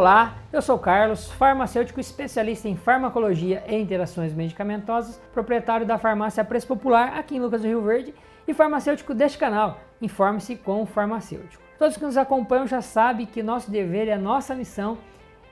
Olá, eu sou Carlos, farmacêutico especialista em farmacologia e interações medicamentosas, proprietário da farmácia Preço Popular aqui em Lucas do Rio Verde e farmacêutico deste canal. Informe-se com o farmacêutico. Todos que nos acompanham já sabem que nosso dever e a nossa missão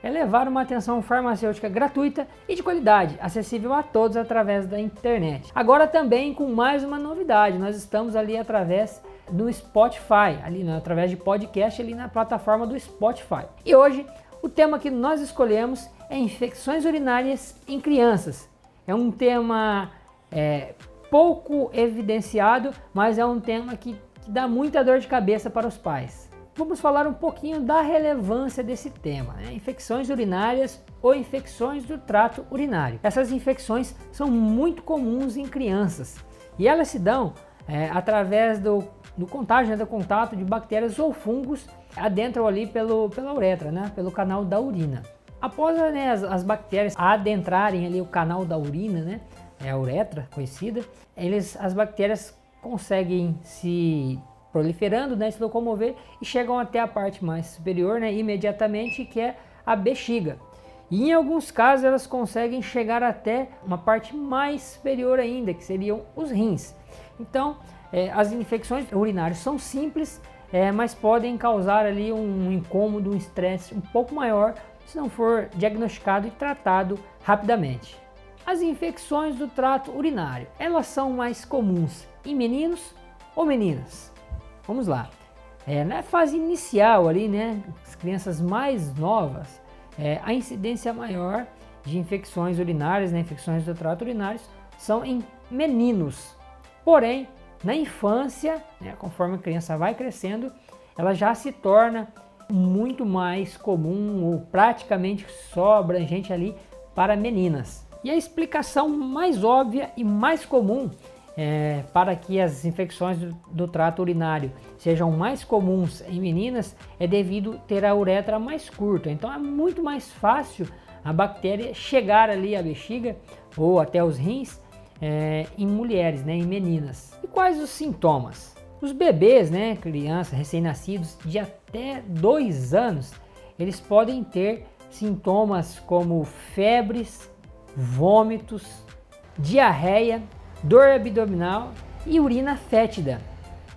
é levar uma atenção farmacêutica gratuita e de qualidade, acessível a todos através da internet. Agora também com mais uma novidade, nós estamos ali através do Spotify, ali né, através de podcast ali na plataforma do Spotify. E hoje o tema que nós escolhemos é infecções urinárias em crianças. É um tema é, pouco evidenciado, mas é um tema que, que dá muita dor de cabeça para os pais vamos falar um pouquinho da relevância desse tema, né? infecções urinárias ou infecções do trato urinário. Essas infecções são muito comuns em crianças e elas se dão é, através do, do contágio, né, do contato de bactérias ou fungos adentram ali pelo, pela uretra, né, pelo canal da urina. Após né, as, as, bactérias adentrarem ali o canal da urina, né, é a uretra conhecida, eles, as bactérias conseguem se proliferando, né, se locomover e chegam até a parte mais superior, né, imediatamente, que é a bexiga. E em alguns casos elas conseguem chegar até uma parte mais superior ainda, que seriam os rins. Então, é, as infecções urinárias são simples, é, mas podem causar ali um incômodo, um estresse um pouco maior se não for diagnosticado e tratado rapidamente. As infecções do trato urinário, elas são mais comuns em meninos ou meninas? Vamos lá. É, na fase inicial ali, né, as crianças mais novas, é, a incidência maior de infecções urinárias, né, infecções do trato urinário, são em meninos. Porém, na infância, né, conforme a criança vai crescendo, ela já se torna muito mais comum ou praticamente só abrangente ali para meninas. E a explicação mais óbvia e mais comum é, para que as infecções do, do, trato urinário sejam mais comuns em meninas é devido ter a uretra mais curta. Então é muito mais fácil a bactéria chegar ali à bexiga ou até os rins é, em mulheres, né, em meninas. E quais os sintomas? Os bebês, né, crianças recém-nascidos de até dois anos, eles podem ter sintomas como febres, vômitos, diarreia dor abdominal e urina fétida.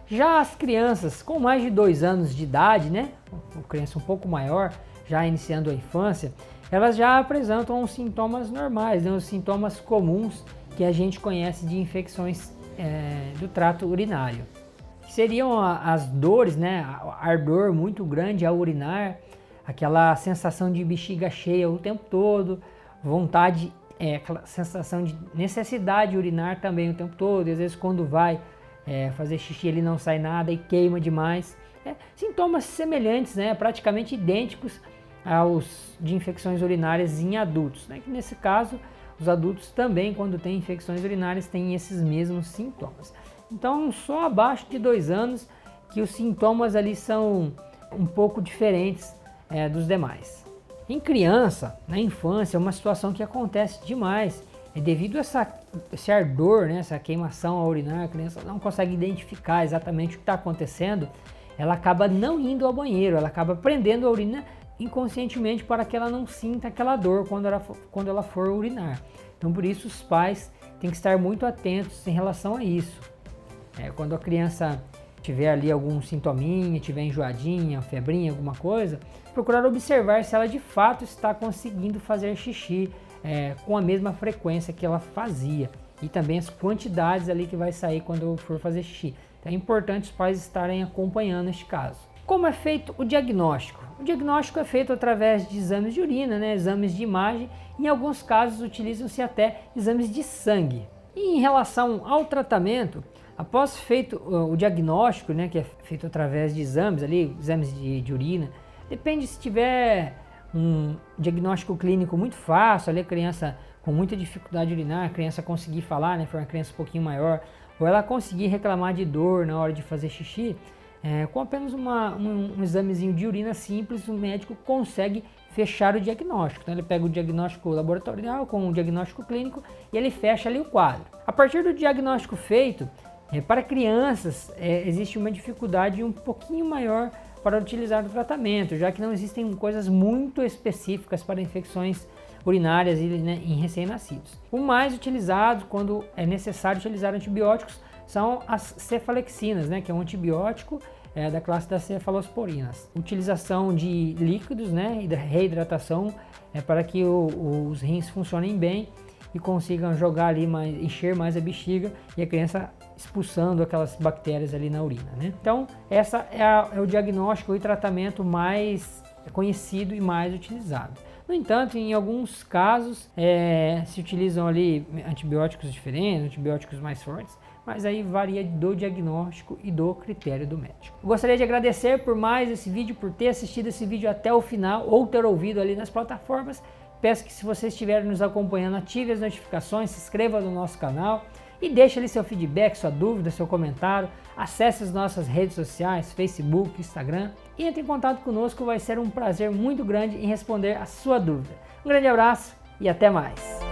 Já as crianças com mais de dois anos de idade, né, uma criança um pouco maior, já iniciando a infância, elas já apresentam sintomas normais, né, os sintomas comuns que a gente conhece de infecções é, do trato urinário. Seriam as dores, né, ardor muito grande ao urinar, aquela sensação de bexiga cheia o tempo todo, vontade é, aquela sensação de necessidade de urinar também o tempo todo, e às vezes quando vai é, fazer xixi ele não sai nada e queima demais. É, sintomas semelhantes, né, praticamente idênticos aos de infecções urinárias em adultos. Né, que nesse caso, os adultos também, quando têm infecções urinárias, têm esses mesmos sintomas. Então, só abaixo de dois anos que os sintomas ali são um pouco diferentes é, dos demais. Em criança, na infância, é uma situação que acontece demais. É devido a essa, esse ardor, né, essa queimação ao urinar, a criança não consegue identificar exatamente o que está acontecendo, ela acaba não indo ao banheiro, ela acaba prendendo a urina inconscientemente para que ela não sinta aquela dor quando ela, for, quando ela for urinar. Então, por isso, os pais têm que estar muito atentos em relação a isso. É, quando a criança tiver ali algum sintominha, tiver enjoadinha, febrinha, alguma coisa, procurar observar se ela de fato está conseguindo fazer xixi é, com a mesma frequência que ela fazia e também as quantidades ali que vai sair quando for fazer xixi. Então é importante os pais estarem acompanhando este caso. Como é feito o diagnóstico? O diagnóstico é feito através de exames de urina, né, exames de imagem, em alguns casos utilizam-se até exames de sangue. E em relação ao tratamento, Após feito o diagnóstico, né, que é feito através de exames ali, exames de, de urina, depende se tiver um diagnóstico clínico muito fácil, ali a criança com muita dificuldade de urinar, a criança conseguir falar, né, for uma criança um pouquinho maior, ou ela conseguir reclamar de dor na hora de fazer xixi, é, com apenas uma, um, um, examezinho de urina simples, o médico consegue fechar o diagnóstico. Então ele pega o diagnóstico laboratorial com o diagnóstico clínico e ele fecha ali o quadro. A partir do diagnóstico feito, é, para crianças, é, existe uma dificuldade um pouquinho maior para utilizar no tratamento, já que não existem coisas muito específicas para infecções urinárias né, em recém-nascidos. O mais utilizado quando é necessário utilizar antibióticos são as cefalexinas, né, que é um antibiótico é, da classe das cefalosporinas. Utilização de líquidos, né, reidratação é, para que o, os rins funcionem bem e consigam jogar ali mais, encher mais a bexiga e a criança expulsando aquelas bactérias ali na urina, né? Então, essa é, é o diagnóstico e tratamento mais conhecido e mais utilizado. No entanto, em alguns casos é, se utilizam ali antibióticos diferentes, antibióticos mais fortes, mas aí varia do diagnóstico e do critério do médico. gostaria de agradecer por mais esse vídeo, por ter assistido esse vídeo até o final ou ter ouvido ali nas plataformas. Peço que se você estiver nos acompanhando, ative as notificações, se inscreva no nosso canal e deixe ali seu feedback, sua dúvida, seu comentário. Acesse as nossas redes sociais, Facebook, Instagram e entre em contato conosco, vai ser um prazer muito grande em responder a sua dúvida. Um grande abraço e até mais!